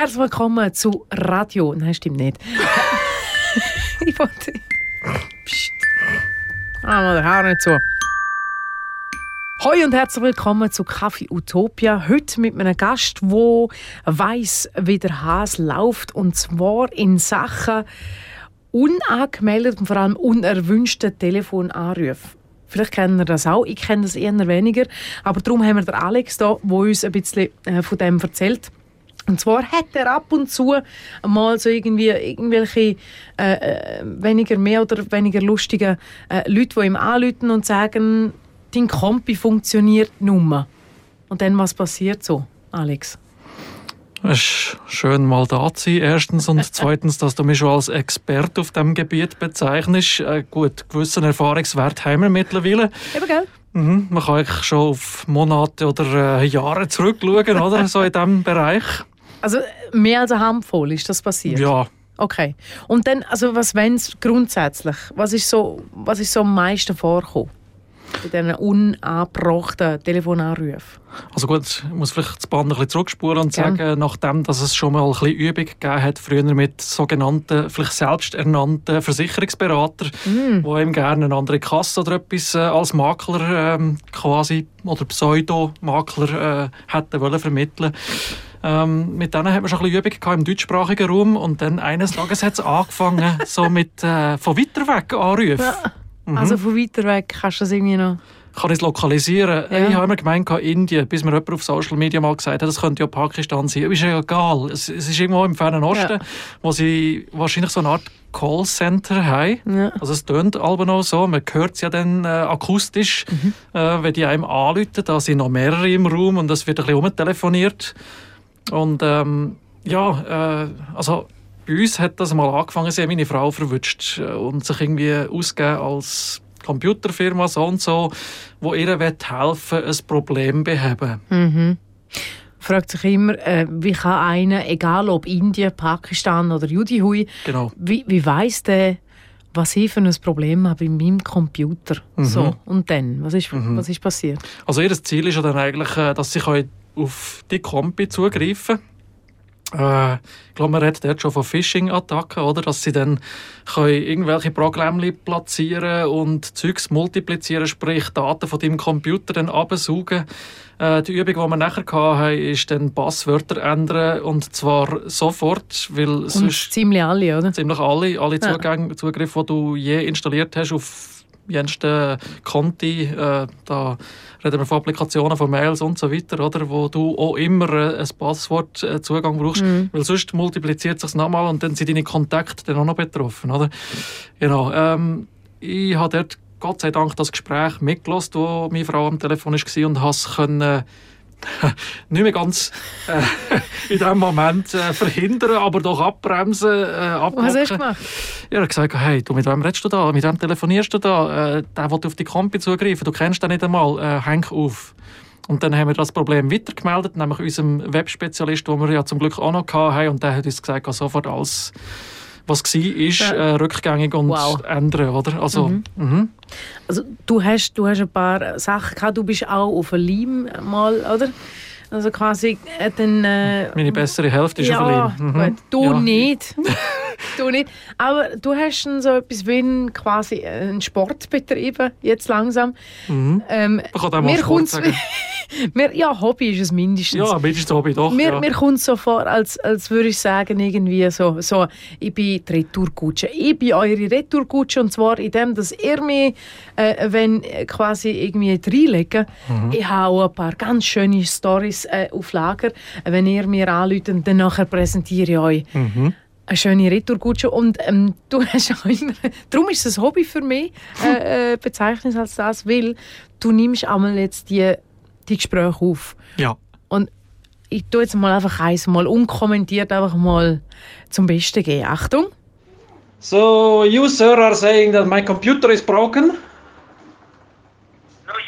Herzlich willkommen zu Radio. Nein, stimmt nicht. ich wollte. Psst. Ah, mal der Haar nicht zu. Hoi und herzlich willkommen zu Kaffee Utopia. Heute mit einem Gast, der weiß, wie der Hase läuft. Und zwar in Sachen unangemeldet und vor allem unerwünschten Telefonanrufe. Vielleicht kennen ihr das auch, ich kenne das eher weniger. Aber darum haben wir den Alex da, der uns ein bisschen äh, von dem erzählt. Und zwar hat er ab und zu mal so irgendwie irgendwelche äh, äh, weniger mehr oder weniger lustige äh, Leute, die ihm anrufen und sagen, dein Kompi funktioniert nur. Und dann, was passiert so, Alex? Es ist schön, mal da zu sein, erstens. Und zweitens, dass du mich schon als Experte auf diesem Gebiet bezeichnest. Äh, gut, gewissen Erfahrungswert haben wir mittlerweile. Eben, gell? Mhm, man kann eigentlich schon auf Monate oder äh, Jahre zurückschauen, oder? So in diesem Bereich. Also mehr als eine Handvoll ist das passiert? Ja. Okay. Und dann, also was wenn es grundsätzlich, was ist so, was ist so am meisten vorgekommen? Bei diesen unangebrachten Telefonanrufen? Also gut, ich muss vielleicht das Band ein bisschen zurückspulen und sagen, nachdem dass es schon mal ein bisschen Übung gegeben hat, früher mit sogenannten, vielleicht selbsternannten Versicherungsberater, Mm. wo ihm gerne eine andere Kasse oder etwas äh, als Makler ähm, quasi oder Pseudo-Makler äh, hätten wollen vermitteln ähm, mit denen hat man schon ein bisschen Übung gehabt im deutschsprachigen Raum und dann eines Tages hat es angefangen, so mit äh, von weiter weg Anrufen. Mhm. Also von weiter weg kannst du das irgendwie noch... Kann ich es lokalisieren? Ja. Ich habe immer gemeint, Indien, bis mir jemand auf Social Media mal gesagt hat, das könnte ja Pakistan sein. Ist ja egal. Es, es ist irgendwo im Fernen Osten, Ja. wo sie wahrscheinlich so eine Art Callcenter haben. Ja. Also es tönt aber noch so, man hört es ja dann äh, akustisch, Mhm. äh, wenn die einem anrufen, da sind noch mehrere im Raum und das wird ein bisschen umtelefoniert. Und ähm, ja, äh, also bei uns hat das mal angefangen, sie haben meine Frau verwünscht äh, und sich irgendwie ausgeben als Computerfirma so und so, wo ihr helfen ein Problem beheben. Mhm. Fragt sich immer, äh, wie kann einer, egal ob Indien, Pakistan oder Judihui, Genau. wie, wie weiss der, was ich für ein Problem habe in meinem Computer? Mhm. So, und dann? Was ist, Mhm. was ist passiert? Also ihr Ziel ist ja dann eigentlich, äh, dass sie können auf die Kompi zugreifen äh, Ich glaube, man redet dort schon von Phishing-Attacken, oder? Dass sie dann können irgendwelche Programme platzieren und Zeugs multiplizieren, sprich Daten von deinem Computer dann absaugen. Äh, die Übung, die wir nachher hatten, ist dann Passwörter ändern und zwar sofort, weil Und sonst ziemlich alle, oder? ziemlich alle, alle Ja. Zugänge, Zugriffe, die du je installiert hast auf jensten Konti, äh, da reden wir von Applikationen, von Mails und so weiter, oder, wo du auch immer äh, ein Passwortzugang brauchst, Mhm. weil sonst multipliziert sich nochmal und dann sind deine Kontakte dann auch noch betroffen, oder? Genau. Ähm, ich habe dort Gott sei Dank das Gespräch mitgelassen, wo meine Frau am Telefon war und habe es können nicht mehr ganz äh, in dem Moment äh, verhindern, aber doch abbremsen, äh, abhocken. Was hast du gemacht? Ja, er hat gesagt, hey, du, mit wem redest du da? Mit wem telefonierst du da? Äh, der will auf die Kompi zugreifen, du kennst den nicht einmal, äh, häng auf. Und dann haben wir das Problem weitergemeldet, nämlich unserem Webspezialist, den wir ja zum Glück auch noch hatten, und der hat uns gesagt, sofort alles, was war, ist Ja. äh, rückgängig und Wow. ändern, oder? Also, Mhm. mhm. Also, du hast, du hast ein paar Sachen gehabt, du bist auch auf Leim mal, oder? Also quasi äh, dann... Äh, meine bessere Hälfte ist ja, auf Berlin. Mhm. gut. Du Ja. nicht. du nicht. Aber du hast so etwas wie einen, quasi einen Sport betrieben, jetzt langsam. Mhm. Ähm, Man kann auch Sport sagen. mir, ja, Hobby ist es mindestens. Ja, mindestens Hobby doch. Mir, ja. mir kommt es so vor, als, als würde ich sagen, irgendwie so, so, ich bin die Retourkutsche. Ich bin eure Retourkutsche und zwar in dem, dass ihr mich, äh, wenn äh, quasi irgendwie reinlegen, Mhm. ich habe auch ein paar ganz schöne Stories äh, auf Lager. Wenn ihr mir anruft, dann nachher präsentiere ich euch Mhm. Eine schöne Retourkutsche und ähm, du hast auch immer, darum ist es ein Hobby für mich, äh, äh, bezeichnet als das, weil du nimmst einmal jetzt die, die Gespräche auf Ja. und ich tue jetzt mal einfach eins mal unkommentiert einfach mal zum Besten gehen. Achtung. So, you sir are saying that my computer is broken? No,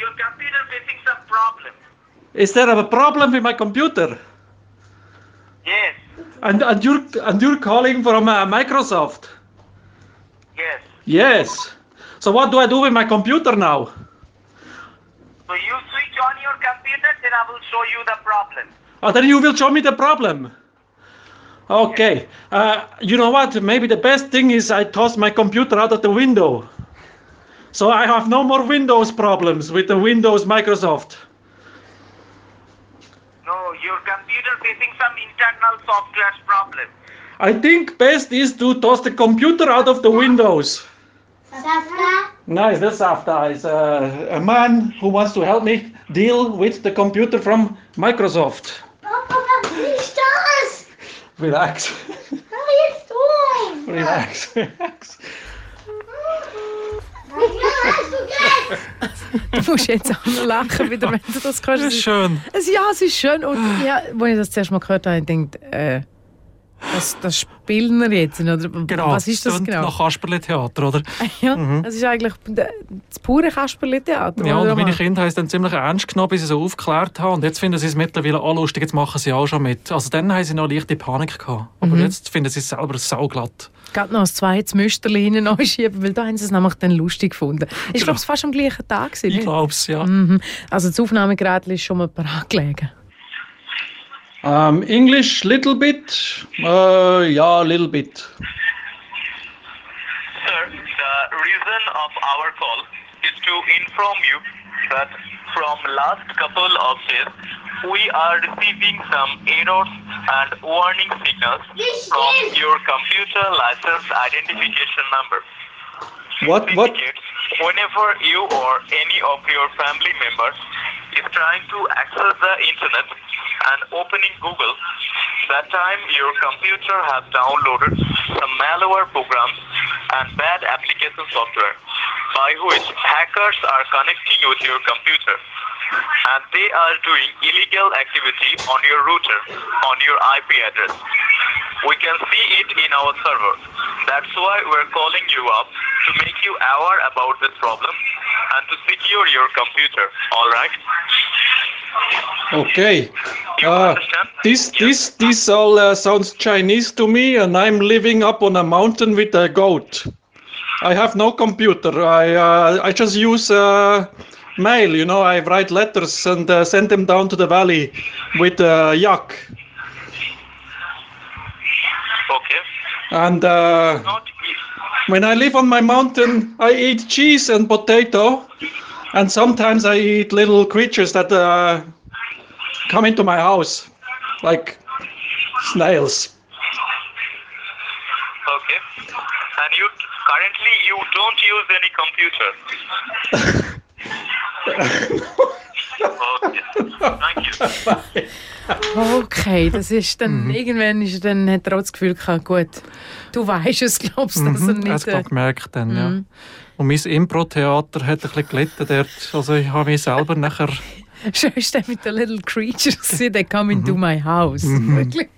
your computer facing some problem. Is there a problem with my computer? Yes, And, and, you're, and you're calling from uh, Microsoft? yes. Yes. So what do I do with my computer now? So you switch on your computer, then I will show you the problem. Oh, then you will show me the problem. Okay. Uh, you know what? Maybe the best thing is I toss my computer out of the window. So I have no more Windows problems with the Windows Microsoft. No, your computer is facing some internal software problem. I think best is to toss the computer out of the windows. Nice, that's after is uh, a man who wants to help me deal with the computer from Microsoft. Papa, was ist das? Relax, Was jetzt tun? relax, relax. Du musst jetzt auch noch lachen, wieder, wenn du das kannst. Das ist schön. Es, ja, es ist schön. Und ja, als ich das zuerst mal gehört habe, ich gedacht, äh, das, das spielen wir jetzt. Oder? Genau. Was ist das genau? Nach Kasperle-Theater, oder? Ja, es ist eigentlich das pure Kasperle-Theater. Ja, und meine Kinder haben es dann ziemlich ernst genommen, bis sie so aufgeklärt haben. Und jetzt finden sie es mittlerweile auch lustig, jetzt machen sie auch schon mit. Also dann haben sie noch leichte Panik gehabt. Aber Mhm. jetzt finden sie es selber sauglatt. Gerade noch ein zweites Müsterli hinten anschieben, weil da haben sie es nämlich dann lustig gefunden. Ich glaube, es war fast am gleichen Tag. gewesen, Ich glaube es, ja. Mhm. Also das Aufnahmegerät ist schon mal parat gelegen. Um, English, little bit. Uh, yeah, a little bit. Sir, the reason of our call is to inform you that from last couple of days, we are receiving some errors and warning signals from your computer license identification number. What, what? whenever you or any of your family members is trying to access the internet and opening Google, that time your computer has downloaded some malware programs and bad application software by which hackers are connecting with your computer and they are doing illegal activity on your router on your IP address. We can see it in our server. That's why we're calling you up to make you aware about this problem and to secure your computer. All right? Okay. Uh, this, this, this all uh, sounds Chinese to me, and I'm living up on a mountain with a goat. I have no computer. I, uh, I just use uh, mail. You know, I write letters and uh, send them down to the valley with uh, yak. Okay. And uh, when I live on my mountain, I eat cheese and potato, and sometimes I eat little creatures that uh, come into my house, like snails. okay. And you currently you don't use any computer. okay. Das ist dann, irgendwann ist, dann hat er auch das Gefühl gehabt, gut, du weißt es, glaubst du, dass er Mhm, das nicht... Äh, gemerkt dann, ja. Und mein Impro-Theater hat ein bisschen gelitten dort. Also ich habe mich selber nachher... schön ist der mit den Little Creatures, they come into my house. Wirklich.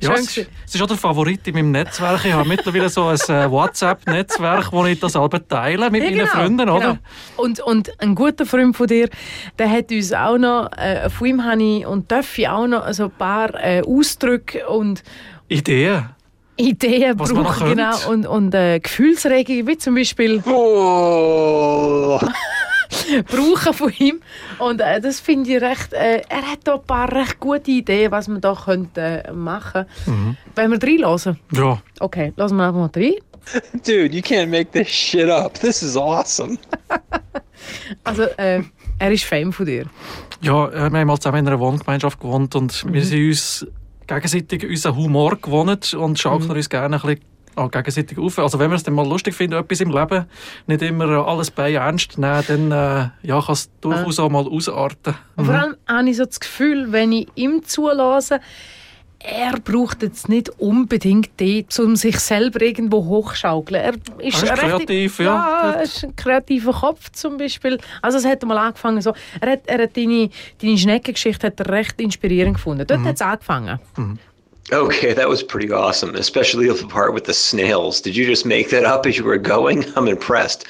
Ja, Schön es, ist, es ist auch der Favorit in meinem Netzwerk. Ich habe mittlerweile so ein äh, WhatsApp-Netzwerk, wo ich das selber teile mit Ja, meinen Freunden, oder? genau. Und, und ein guter Freund von dir, der hat uns auch noch, äh, von ihm habe ich und darf ich auch noch so ein paar äh, Ausdrücke und Ideen. Ideen Was brauchen. Genau, und, und äh, Gefühlsregungen, wie zum Beispiel Oh. brauchen von ihm. Und äh, das finde ich recht, äh, er hat da ein paar recht gute Ideen, was man da könnte äh, machen. Mhm. Wenn wir reinlassen. Ja. Okay, lassen wir einfach mal rein. Dude, you can't make this shit up. This is awesome. Also, äh, er ist Fan von dir. Ja, äh, wir haben mal zusammen in einer Wohngemeinschaft gewohnt und wir sind uns gegenseitig unseren Humor gewohnt und schaukeln uns gerne ein bisschen auch gegenseitig auf. Also wenn wir es dann mal lustig finden, etwas im Leben, nicht immer alles bei ernst nehmen, dann äh, ja, kann es durchaus auch mal ausarten. Und vor allem habe ich so das Gefühl, wenn ich ihm zulasse, er braucht jetzt nicht unbedingt die, um sich selber irgendwo hochschaukeln. Er ist, Er ist kreativ, ja. ja. er ist ein kreativer Kopf zum Beispiel. Also es hat mal angefangen so, er hat, er hat deine, deine Schneckengeschichte hat er recht inspirierend gefunden. Dort hat es angefangen. Okay, that was pretty awesome, especially the part with the snails. Did you just make that up as you were going? I'm impressed.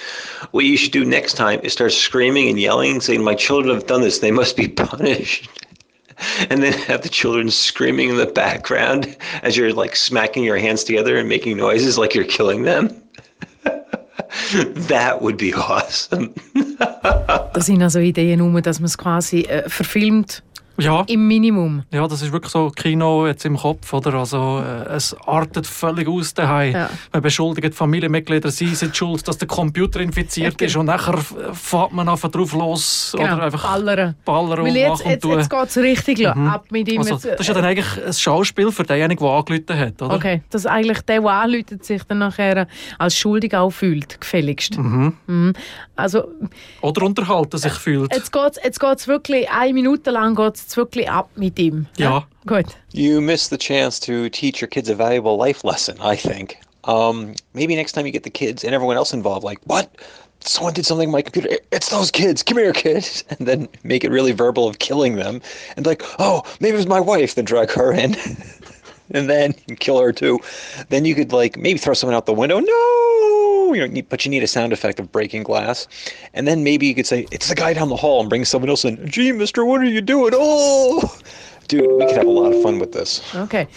What you should do next time is start screaming and yelling, saying, My children have done this, they must be punished. And then have the children screaming in the background as you're like smacking your hands together and making noises like you're killing them. that would be awesome. Sind also Ideen um, dass man es quasi äh, verfilmt Ja, Im Minimum. ja, das ist wirklich so Kino jetzt im Kopf, oder? Also, äh, es artet völlig aus daheim. Ja. Man beschuldigt Familienmitglieder, sie sind schuld, dass der Computer infiziert Ja, ist und nachher f- fährt man einfach drauf los Genau, oder einfach ballern. ballern und jetzt, machen und jetzt, jetzt geht es richtig lo- ab mit ihm. Also, das ist ja dann eigentlich ein Schauspiel für denjenigen, der angerufen hat, oder? Okay, dass eigentlich der, der anläutet, sich dann nachher als schuldig auch fühlt, gefälligst. Mhm. Also Oder unterhalten sich fühlt. jetzt geht es jetzt geht's wirklich, eine Minute lang geht es wirklich ab mit ihm. Ja. Gut. You missed the chance to teach your kids a valuable life lesson, I think. Um, maybe next time you get the kids and everyone else involved, like, what? Someone did something to my computer. It's those kids. Come here, kids. And then make it really verbal of killing them. And like, oh, maybe it was my wife. Then drag her in. and then kill her too. Then you could like maybe throw someone out the window. No, you know, but you need a sound effect of breaking glass. And then maybe you could say it's the guy down the hall and bring someone else in. Gee, Mister, what are you doing? Oh, dude, we could have a lot of fun with this. Okay.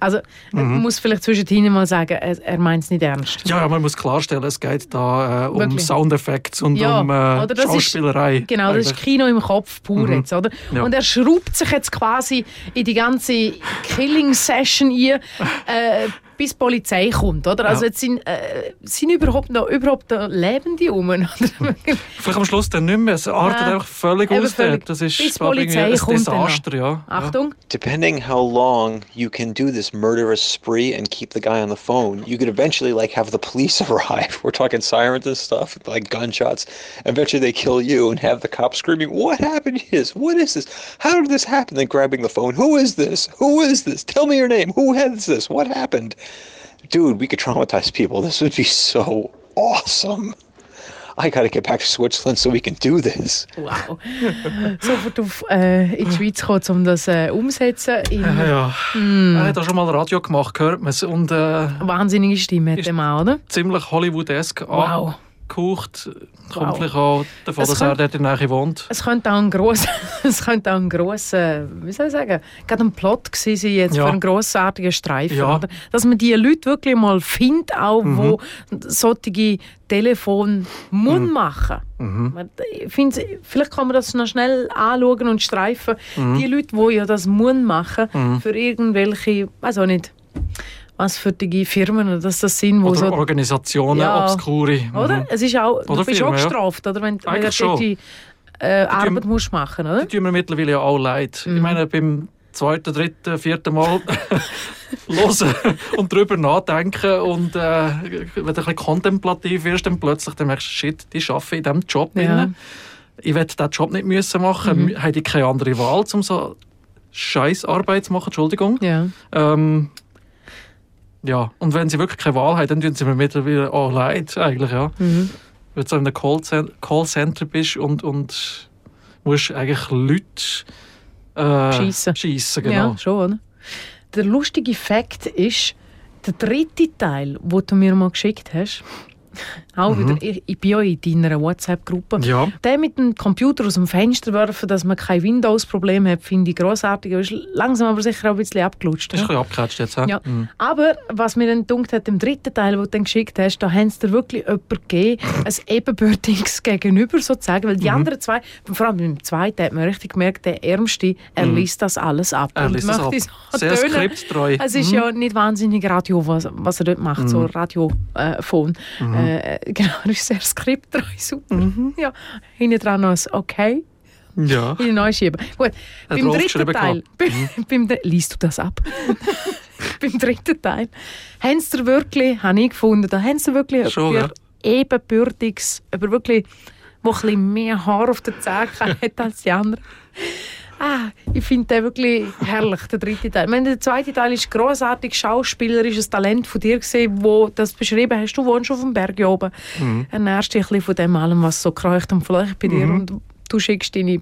Also, Mhm. man muss vielleicht zwischendrin mal sagen, er, er meint es nicht ernst. Ja, ja, man muss klarstellen, es geht da äh, um Wirklich? Soundeffekte und Ja, um äh, oder das ist- Schauspielerei. Genau, das ist eigentlich. Kino im Kopf pur jetzt, oder? Mhm. Ja. Und er schraubt sich jetzt quasi in die ganze Killing-Session ein, äh, bis die Polizei kommt, oder? Also Ja. jetzt sind, äh, sind überhaupt noch überhaupt noch Lebende rum, oder? Vielleicht am Schluss dann nicht mehr. Es artet Ja. einfach völlig Eben aus. völlig. Das ist Bis die Polizei ein kommt. Desaster, ja. Achtung. depending how long you can do this murderous spree and keep the guy on the phone, you could eventually like have the police arrive. We're talking sirens and stuff, like gunshots. Eventually they kill you and have the cops screaming, "What happened to this? What is this? How did this happen?" Then grabbing the phone, "Who is this? Who is this? Tell me your name. Who has this? What happened?" Dude, we could traumatize people. This would be so awesome. I got to get back to Switzerland so we can do this. Wow. Sofort auf, äh, in die Schweiz kommen, um das äh, umzusetzen. In Ja, ja. Hm. Er hat auch schon mal Radio gemacht, hört man es. Und äh, wahnsinnige Stimme hat der Mann, oder? ziemlich Hollywoodesk Wow. Angehaucht. Kommt Wow. vielleicht auch davon, Es dass er könnte- dort in der Nähe wohnt. Es könnte auch ein grosser, es könnte auch ein grosser, wie soll ich sagen, gerade ein Plot gewesen sein jetzt Ja. für einen grossartigen Streifen. Ja. Oder? Dass man die Leute wirklich mal findet, auch, wo solche Telefon muss machen. Man- Ich finde, vielleicht kann man das noch schnell anschauen und streifen. Die Leute, die ja das muss machen, für irgendwelche, weiß auch nicht, was für die Firmen oder dass das sind, wo Oder so Organisationen, Ja. obskure. oder? Mhm. Es ist auch, Oder du bist Firmen, auch gestraft, oder? Wenn, wenn du die äh, Arbeit musst machen, oder? Die tun mir mittlerweile ja auch leid. Mhm. Ich meine, beim zweiten, dritten, vierten Mal hören und darüber nachdenken und äh, wenn du ein bisschen kontemplativ wirst, dann plötzlich dann merkst du, shit, die arbeiten in diesem Job. Ja. rein. Ich werde diesen Job nicht müssen machen. Mhm. Habe ich keine andere Wahl, um so scheiß Arbeit zu machen, Entschuldigung. Ja. Ähm, ja, und wenn sie wirklich keine Wahl haben, dann tun sie mir mittlerweile auch leid, eigentlich, ja. Mhm. Wenn du in einem Callcen- Callcenter bist und, und musst eigentlich Leute äh, Schiessen. schiessen, genau. Ja, schon? Der lustige Fakt ist, der dritte Teil, den du mir mal geschickt hast, auch wieder, ich, ich bin ja in deiner WhatsApp-Gruppe. Mhm. Ja. Der mit dem Computer aus dem Fenster werfen, dass man kein Windows-Problem hat, finde ich grossartig. Ist langsam aber sicher auch ein bisschen abgelutscht. Ist ja. ein bisschen abgecatcht jetzt. Ja. Mhm. Aber was mir dann gedacht hat, im dritten Teil, den du dann geschickt hast, da haben sie dir wirklich jemanden gegeben, ein ebenbürtiges Gegenüber sozusagen, weil die Mhm. anderen zwei, vor allem im zweiten hat man richtig gemerkt, der Ärmste, er liest das alles ab. Mhm. Er liest das ab. so Sehr tönen. skripttreu. Es ist Mhm. ja nicht wahnsinnig Radio, was, was er dort macht, so Radiophon. Äh, Phon. Mhm. Äh, genau, er ist sehr skripttreu, super. Ja, hinten dran noch ein Okay Ja. in den Neuschieben. Gut, beim dritten Teil, beim, beim, dr- liest du das ab? beim dritten Teil, haben sie wirklich, habe ich gefunden, da haben sie wirklich Schon, über ebenbürtiges, über wirklich, wo ein bisschen mehr Haar auf der Zähne hat als die anderen. Ah, ich finde den wirklich herrlich, der dritte Teil. Ich meine, der zweite Teil ist großartig schauspielerisches Talent von dir gesehen, wo das beschrieben hast. Du wohnst auf dem Berg hier oben, Mhm. ernährst dich ein bisschen von dem allem, was so kreucht und fleucht bei dir und du schickst deine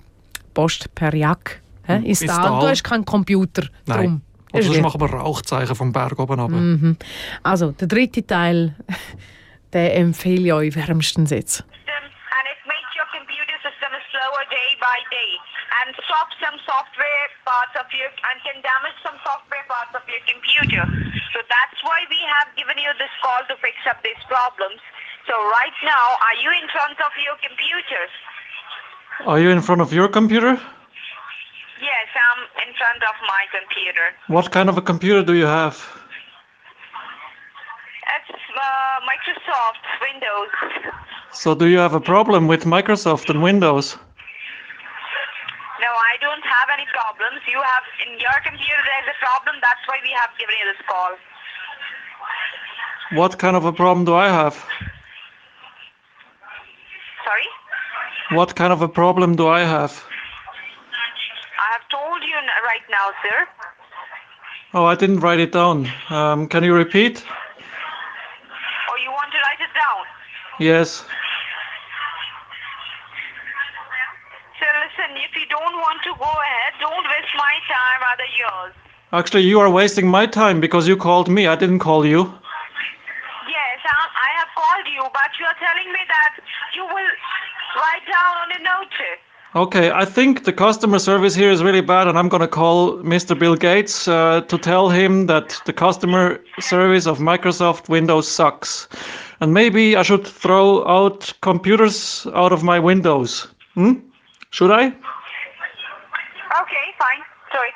Post per Jack hä, ins Tal. Du hast keinen Computer. Nein. Drum. Oder sonst machen wir Rauchzeichen vom Berg oben runter. Mhm. Also, der dritte Teil, den empfehle ich euch wärmstens jetzt. And stops some software parts of your and can damage some software parts of your computer. So that's why we have given you this call to fix up these problems. So right now, are you in front of your computer? Are you in front of your computer? Yes, I'm in front of my computer. What kind of a computer do you have? It's uh, Microsoft Windows. So do you have a problem with Microsoft and Windows? No, I don't have any problems. You have in your computer there's a problem. That's why we have given you this call. What kind of a problem do I have? Sorry, What kind of a problem do I have? I have told you right now, sir. Oh, I didn't write it down. Um, can you repeat? Or you want to write it down? Yes. If you don't want to go ahead, don't waste my time, rather yours. Actually, you are wasting my time because you called me. I didn't call you. Yes, I, I have called you, but you are telling me that you will write down on a note. Okay, I think the customer service here is really bad, and I'm gonna call Mr. Bill Gates uh, to tell him that the customer service of Microsoft Windows sucks. And maybe I should throw out computers out of my windows. Hmm? Should I? Okay, fine. Do it.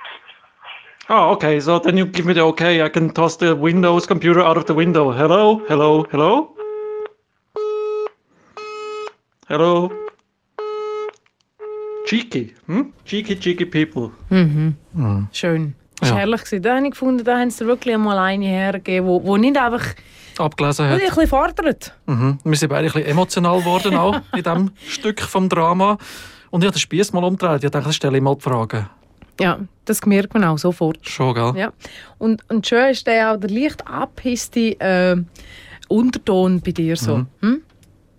Oh, okay. So then you give me the okay. I can toss the Windows computer out of the window. Hello, hello, hello. Hello. Cheeky, hm? Cheeky, cheeky people. Schön. Das war Ja. herrlich. gewesen. Da habe ich gefunden, da haben sie wirklich einmal eine hergegeben, wo, wo nicht einfach Abgelesen hat. ein bisschen fordert. Mhm. Wir sind beide ein bisschen emotional geworden auch in diesem Stück vom Drama. Und ich habe den Spieß mal umgedreht. Ich dachte, das stelle ich mal die Frage. Ja, das merkt man auch sofort. Schon, gell? Ja. Und, und schön ist der auch der leicht abhisste äh, Unterton bei dir so. Mhm. Hm?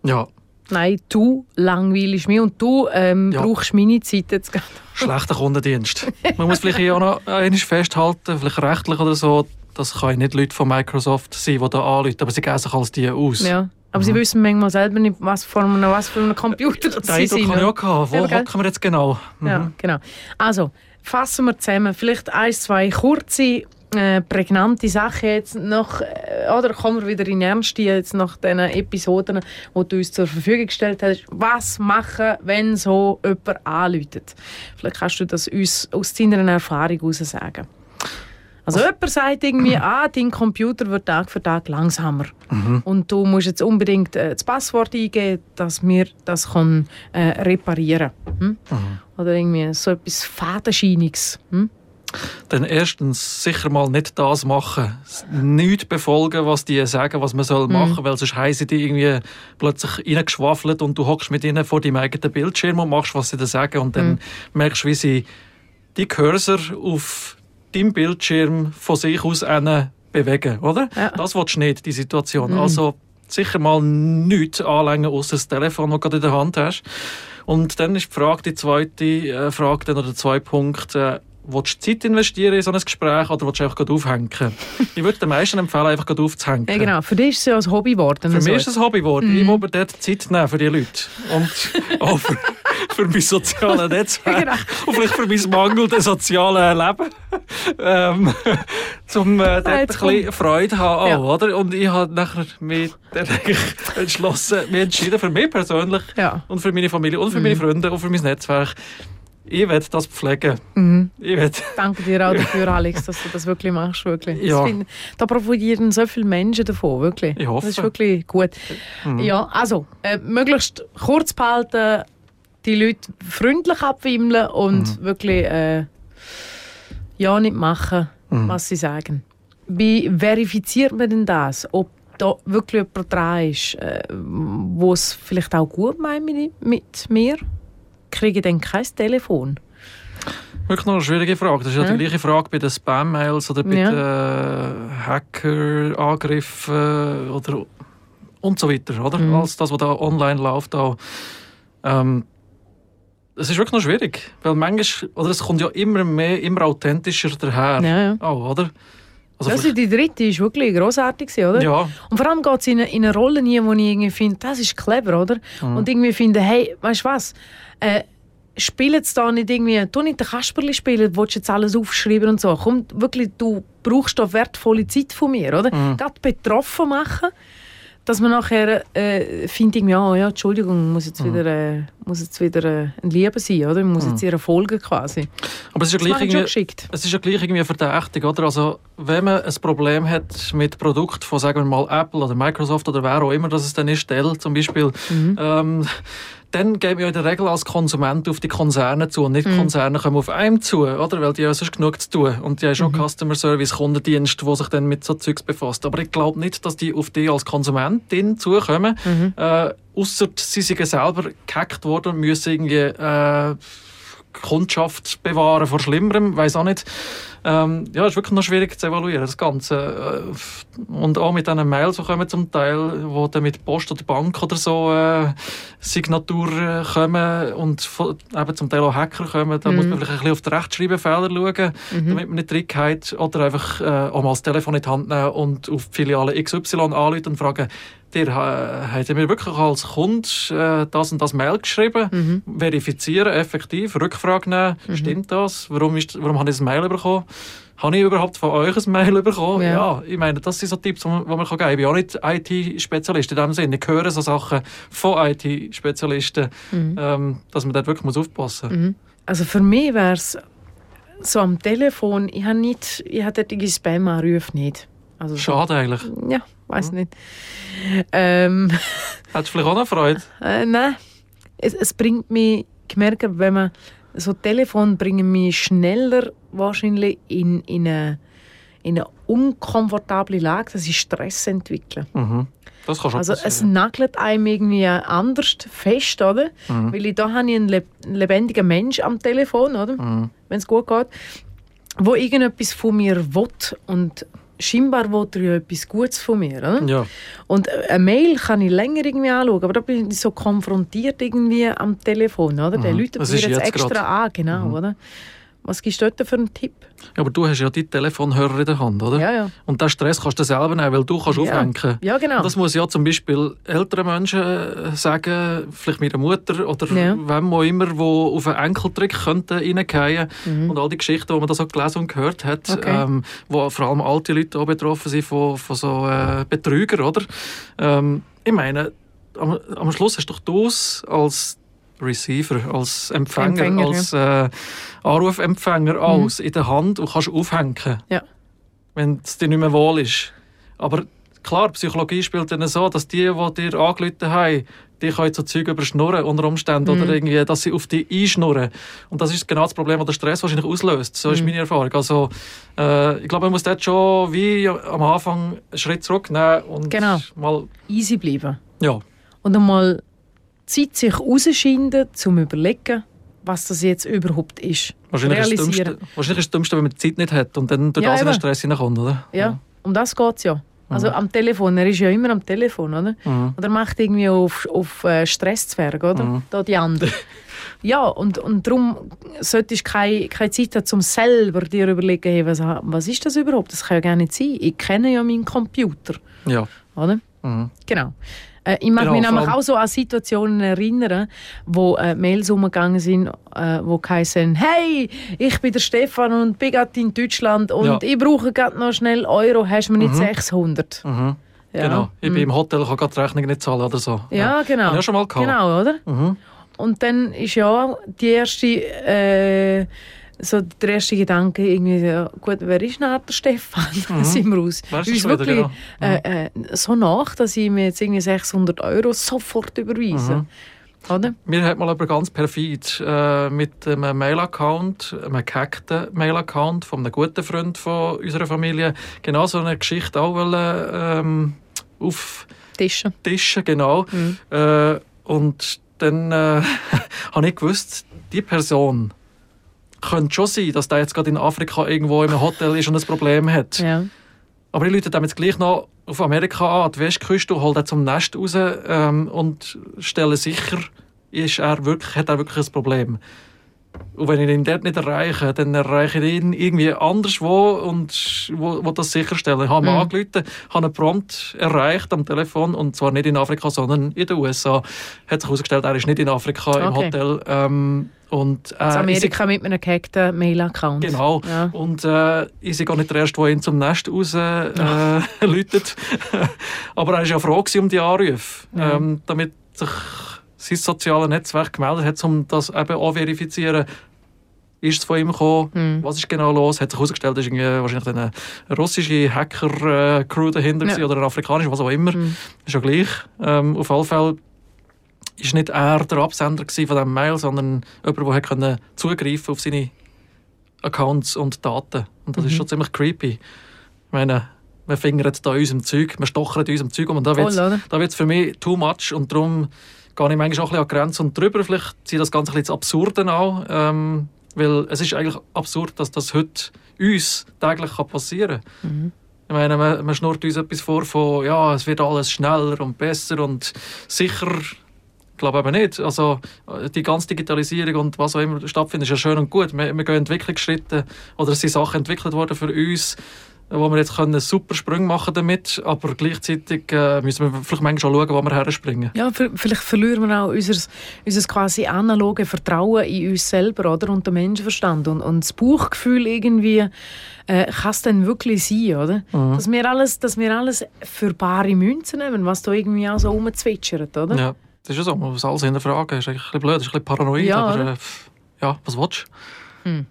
Ja, Nein, du langweilst mich und du ähm, Ja. brauchst meine Zeit jetzt gerade. schlechter Kundendienst. Man muss vielleicht auch noch eines festhalten, vielleicht rechtlich oder so, das können nicht Leute von Microsoft sein, die da anrufen, aber sie geben sich als die aus. Ja. Aber sie wissen manchmal selber nicht, was für einen, was für einen Computer das Den sie sind. habe ich auch. Wo hocken wir jetzt genau? Mhm. Ja, genau. Also, fassen wir zusammen. Vielleicht ein, zwei kurze, äh, prägnante Sachen jetzt noch, äh, oder kommen wir wieder in Ernst jetzt nach den Episoden, die du uns zur Verfügung gestellt hast. Was machen, wenn so jemand anläutet? Vielleicht kannst du das uns aus deiner Erfahrung heraus sagen. Also jemand sagt irgendwie, ah, dein Computer wird Tag für Tag langsamer. Und du musst jetzt unbedingt äh, das Passwort eingeben, dass wir das kann, äh, reparieren hm? Oder irgendwie so etwas Fadenscheiniges. Hm? Dann erstens sicher mal nicht das machen. Nicht befolgen, was die sagen, was man Mhm. soll machen, weil sonst sie die irgendwie plötzlich reingeschwafelt und du hockst mit ihnen vor deinem eigenen Bildschirm und machst, was sie dir sagen und Mhm. dann merkst du, wie sie die Cursor auf deinem Bildschirm von sich aus bewegen, oder? Ja. Das willst du nicht, die Situation. Also sicher mal nichts anlängen, außer das Telefon, das du gerade in der Hand hast. Und dann ist die Frage, die zweite äh, Frage, dann, oder der zweite Punkt, äh, Willst du Zeit investieren in so ein Gespräch oder willst du einfach aufhängen? ich würde den meisten empfehlen, einfach aufzuhängen. Ja, genau. Für dich ist es ja ein Hobby geworden. Für so mich ist es ein Hobby geworden. Mhm. Ich will mir dort Zeit nehmen für die Leute. Und auch für, für mein soziales Netzwerk. Genau. Und vielleicht für mein mangelndes soziales Leben. ähm, zum äh, dort ein jetzt bisschen Freude haben Ja. oder? Und ich habe nachher mich eigentlich entschlossen, mich entschieden für mich persönlich Ja. und für meine Familie und für meine Freunde und für mein Netzwerk. Ich werde das pflegen. Mhm. Ich werde Danke dir auch dafür, Alex, dass du das wirklich machst. Wirklich. Ja. find- da profitieren so viele Menschen davon. Wirklich. Ich hoffe. Das ist wirklich gut. Ja, also, äh, möglichst kurz behalten, die Leute freundlich abwimmeln und wirklich äh, ja nicht machen, was sie sagen. Wie verifiziert man denn das? Ob da wirklich jemand dran ist, äh, wo es vielleicht auch gut meint mit, mit mir? Kriege ich dann kein Telefon? Wirklich noch eine schwierige Frage. Das ist ja, Ja. die gleiche Frage bei den Spam-Mails oder bei Ja. den Hacker-Angriffen oder und so weiter, oder? Mhm. Alles das, was da online läuft. Auch. Ähm, es ist wirklich noch schwierig, weil manchmal, oder es kommt ja immer mehr, immer authentischer daher. Ja, ja. Auch, oder? Also Also die dritte ist wirklich grossartig, gewesen, oder? ja, Und vor allem geht es in, eine- in eine Rolle nie, wo ich irgendwie finde, das ist clever, oder? Mhm. Und irgendwie finde, hey, weißt du was? Äh, spielen es da nicht irgendwie, du nicht den Kasperli spielen, willst jetzt alles aufschreiben und so. Komm, wirklich, du brauchst da wertvolle Zeit von mir, oder? Mhm. Gerade betroffen machen, dass man nachher äh, findet, ah, ja, Entschuldigung, muss jetzt wieder, äh, muss jetzt wieder äh, ein Liebe sein, oder? Muss jetzt ihr folgen quasi. Aber es ist ja gleich irgendwie, geschickt. es ist ja gleich irgendwie verdächtig, oder? Also, wenn man ein Problem hat mit Produkten von, sagen wir mal, Apple oder Microsoft oder wer auch immer das es dann ist, Dell zum Beispiel, ähm, dann gehen wir in der Regel als Konsument auf die Konzerne zu und nicht die Konzerne kommen auf einem zu, oder? Weil die haben sonst genug zu tun. Und die haben schon Customer Service, Kundendienst, der sich dann mit so Zeugs befasst. Aber ich glaube nicht, dass die auf die als Konsumentin zukommen, äh, ausser sie sind selber gehackt worden und müssen irgendwie äh, Kundschaft bewahren vor Schlimmerem, weiß auch nicht. Ähm, ja, ist wirklich noch schwierig zu evaluieren, das Ganze. Äh, Und auch mit diesen Mails, die kommen zum Teil, wo dann mit Post oder Bank oder so äh, Signatur äh, kommen und von, eben zum Teil auch Hacker kommen, da muss man vielleicht ein bisschen auf die Rechtschreibfehler schauen, damit man nicht reingeht. Oder einfach äh, auch mal das Telefon in die Hand nehmen und auf die Filiale XY anrufen und fragen, Äh, habt mir wirklich als Kunde äh, das und das Mail geschrieben, verifizieren, effektiv, Rückfrage nehmen, stimmt das? Warum, ist, warum habe ich ein Mail bekommen? Habe ich überhaupt von euch ein Mail bekommen? Ja. Ja, ich meine, das sind so Tipps, die man, man kann geben kann. Ich bin auch nicht IT-Spezialist in dem Sinne. Ich höre so Sachen von IT-Spezialisten, ähm, dass man dort wirklich muss aufpassen muss. Also für mich wäre es so am Telefon, ich habe nicht, ich habe dort irgendwie Spam-Anrufe nicht. Also so, Schade eigentlich. ja, weiß nicht. Ähm, Hättest du vielleicht auch noch Freude? Äh, nein, es, es bringt mich, ich merke, wenn man so Telefon bringen mich schneller wahrscheinlich in, in, eine, in eine unkomfortable Lage, dass ich Stress entwickle. Mhm. Das kann schon Also es passieren. nagelt einem irgendwie anders fest, oder? Mhm. Weil ich, da habe ich einen lebendigen Mensch am Telefon, oder? Mhm. Wenn es gut geht, wo irgendetwas von mir will und scheinbar will er ja etwas Gutes von mir, oder? Ja. Und eine Mail kann ich länger irgendwie anschauen, aber da bin ich so konfrontiert irgendwie am Telefon, oder? Der läutet Das mir jetzt, jetzt extra grad. an, genau, oder? Was gibst du dort für einen Tipp? Ja, aber du hast ja die Telefonhörer in der Hand, oder? Ja, ja. Und den Stress kannst du selber nehmen, weil du kannst Ja. aufhängen. Ja, genau. Und das muss ja zum Beispiel ältere Menschen äh, sagen, vielleicht meine Mutter oder Ja. wem auch immer, wo auf einen Enkeltrick könnte reingehen und all die Geschichten, die man da so gelesen und gehört hat, Mhm. Okay. ähm, wo vor allem alte Leute auch betroffen sind von, von so äh, Betrügern, oder? Ähm, ich meine, am, am Schluss hast doch du als Receiver, als Empfänger, Empfänger, als äh, Anrufempfänger aus in der Hand und kannst aufhängen Ja. wenn es dir nicht mehr wohl ist. Aber klar, Psychologie spielt dann so, dass die, die dir angerufen haben, die können so Zeug überschnurren unter Umständen Mhm. oder irgendwie, dass sie auf dich einschnurren. Und das ist genau das Problem, das der Stress wahrscheinlich auslöst. So ist Mhm. meine Erfahrung. Also, äh, ich glaube, man muss dort schon wie am Anfang einen Schritt zurücknehmen und Genau. mal, Easy bleiben. ja, Und einmal Zeit sich rausschinden, zum überlegen, was das jetzt überhaupt ist. wahrscheinlich ist, das. Dümmste, wahrscheinlich ist das Dümmste, wenn man die Zeit nicht hat und dann durch Ja, das in den. Stress hineinkommt, oder? Ja, um das geht es ja. Also am Telefon, er ist ja immer am Telefon, oder? Mhm. Und er macht irgendwie auf, auf äh, Stresszwerg, oder? Mhm. Da die anderen. ja, und, und darum solltest du keine, keine Zeit haben, um selber dir überlegen, hey, was, was ist das überhaupt? Das kann ja gar nicht sein. Ich kenne ja meinen Computer, Ja. oder? Mhm. Genau. Äh, ich mag Genau, mich nämlich auch so an Situationen erinnern, wo äh, Mails umgegangen sind, äh, wo heißen, hey, ich bin der Stefan und bin gerade in Deutschland und Ja. ich brauche gerade noch schnell Euro, hast du mir nicht 600? Mhm. Ja. Genau. Ich bin im Hotel, kann gerade die Rechnung nicht zahlen oder so. Ja, genau. Habe ich schon mal gehabt. Genau, oder? Mhm. Und dann ist ja die erste, äh, so der erste Gedanke irgendwie, ja, gut, wer ist denn der Stefan? Mhm. sind wir aus. Wer ist Uns das wieder, wirklich genau. äh, äh, so nach, dass ich mir jetzt irgendwie 600 Euro sofort überweise. Mhm. Oder? Mir hat mal aber ganz perfid äh, mit einem Mail-Account, einem gehackten Mail-Account von einem guten Freund von unserer Familie, genau so eine Geschichte auch wollen, ähm, auftischen, Tische. genau. Mhm. Äh, und dann äh, habe ich gewusst, die Person könnte schon sein, dass der jetzt gerade in Afrika irgendwo einem Hotel ist und ein Problem hat. Ja. Aber ich rufe dem jetzt gleich noch auf Amerika an, die Westküste, und hole den zum Nest raus ähm, und stelle sicher, ist er wirklich, hat er wirklich ein Problem. Und wenn ich ihn dort nicht erreiche, dann erreiche ich ihn irgendwie anderswo und wo, wo das sicherstellen. Ich habe ihn Mhm. angerufen, habe ihn prompt erreicht am Telefon und zwar nicht in Afrika, sondern in den USA. Hat sich herausgestellt, er ist nicht in Afrika im Okay. Hotel. Ähm, und, äh, In ich Amerika mit einem gehackten Mail-Account. Genau. Ja. Und äh, ich bin gar nicht der Erste, der ihn zum Nest raus äh, läutet. Aber er war ja froh um die Anrufe, Ja. ähm, damit sich sein soziales Netzwerk gemeldet hat, um das eben auch zu verifizieren. Ist es von ihm gekommen? Mhm. Was ist genau los? Hat sich herausgestellt, es ist irgendwie wahrscheinlich eine russische Hacker-Crew dahinter Ja. oder eine afrikanische, was auch immer. Mhm. Ist ja gleich. Ähm, auf alle Fälle ist nicht er der Absender von diesem Mail, sondern jemand, der hat zugreifen auf seine Accounts und Daten. Und das Mhm. ist schon ziemlich creepy. Ich meine, wir fingern da unserem Zeug, wir stochern unserem Zeug um und da wird wird's für mich too much und darum gehe ich manchmal auch ein bisschen an die Grenze und drüber. Vielleicht ziehe das Ganze ein bisschen ins Absurde an, ähm, weil es ist eigentlich absurd, dass das heute uns täglich passieren kann. Ich meine, man, man schnurrt uns etwas vor von, ja, es wird alles schneller und besser und sicher. Ich glaube eben nicht. Also, die ganze Digitalisierung und was auch immer stattfindet, ist ja schön und gut. Wir, wir gehen Entwicklungsschritte oder es sind Sachen entwickelt worden für uns, wo wir jetzt können super Sprünge machen damit, aber gleichzeitig äh, müssen wir vielleicht manchmal schon schauen, wo wir herspringen. Ja, vielleicht verlieren wir auch unser, unser quasi analoge Vertrauen in uns selber oder? und den Menschenverstand. Und, und das Bauchgefühl irgendwie, äh, kann es denn wirklich sein, oder? Mhm. Dass, wir alles, dass wir alles für bare Münzen nehmen, was da irgendwie auch so rumzwitschert, oder? Ja, das ist ja so. Man muss alles hinterfragen. Ist eigentlich ein bisschen blöd, das ist ein bisschen paranoid, Ja, aber äh, ja, was willst du?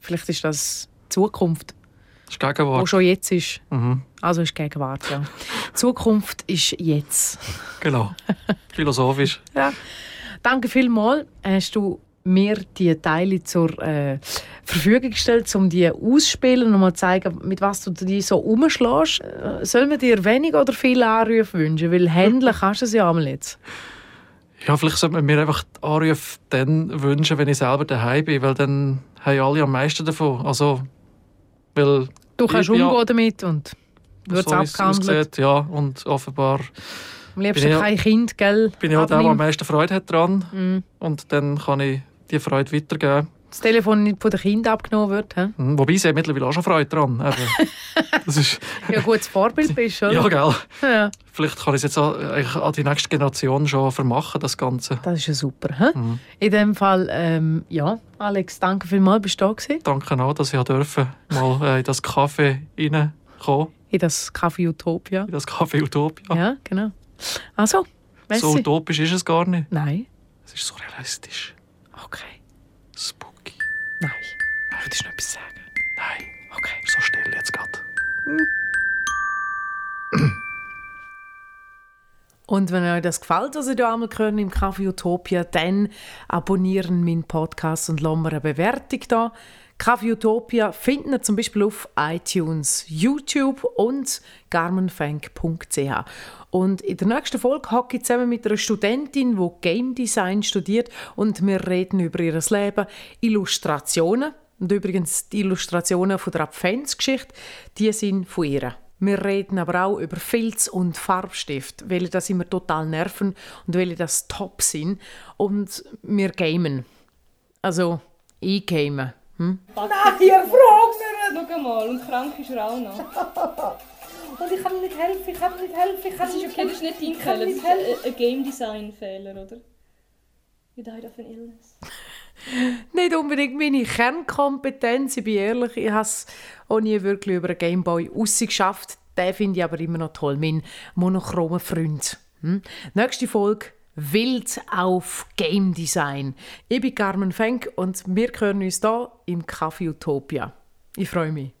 Vielleicht ist das die Zukunft, Das ist wo Gegenwart. schon jetzt ist. Mhm. Also ist Gegenwart, ja. Zukunft ist jetzt. Genau. Philosophisch. Ja. Danke vielmals. Hast du mir die Teile zur äh, Verfügung gestellt, um die auszuspielen und mal zu zeigen, mit was du die so umschlägst. Äh, sollen wir dir wenig oder viel Anrufe wünschen? Weil handeln kannst du es ja einmal jetzt. Ja, vielleicht sollte man mir einfach die Anrufe dann wünschen, wenn ich selber daheim bin, weil dann haben alle am meisten davon. Also, weil Du kannst Ich- ja. umgehen damit und wird so abgehandelt. aussieht, ja, und offenbar Am liebsten kein Kind, gell? bin ich auch der, der am meisten Freude hat dran. Mhm. Und dann kann ich die Freude weitergeben. Das Telefon nicht von den Kindern abgenommen wird. He? Mhm. Wobei sie mittlerweile auch schon Freude dran. Das ist, Ja, gutes Vorbild bist, oder? ja, gell. Ja. Vielleicht kann ich es jetzt auch, an die nächste Generation schon vermachen, das Ganze. Das ist ja super. He? Mhm. In dem Fall, ähm, ja, Alex, danke vielmals, bist du da gewesen. Danke auch, dass ich dürfen, mal äh, in das Café reinkommen. In das Café Utopia. In das Café Utopia. Ja, genau. Also, merci. So utopisch ist es gar nicht. Nein. Es ist so realistisch. Okay. Spooky. Würdest du noch etwas sagen? Nein, Okay. so still jetzt gerade. Und wenn euch das gefällt, was ihr hier einmal hören im Café Utopia, dann abonnieren meinen Podcast und lassen mir eine Bewertung da. Café Utopia findet ihr zum Beispiel auf iTunes, YouTube und garmenfank.ch. Und in der nächsten Folge hocke ich zusammen mit einer Studentin, die Game Design studiert und wir reden über ihr Leben, Illustrationen. Und übrigens, die Illustrationen von der Adventsgeschichte, die sind von ihr. Wir reden aber auch über Filz und Farbstift, weil das immer total nerven und weil das top sind. Und wir gamen. Also, ich game. Hm? Nein, ihr fragt mich Schau mal, und krank ist er auch noch. Und ich kann nicht helfen, ich kann nicht helfen, ich kann Das ist nicht okay, das ist nicht dein Fehler, das ist ein, ein Game Design Fehler, oder? You died of an illness. Nicht unbedingt meine Kernkompetenz, ich bin ehrlich. Ich habe es auch nie wirklich über einen Gameboy rausgeschafft. Den finde ich aber immer noch toll, mein monochromer Freund. Hm? Nächste Folge Wild auf Game Design. Ich bin Carmen Fenk und wir hören uns hier im Café Utopia. Ich freue mich.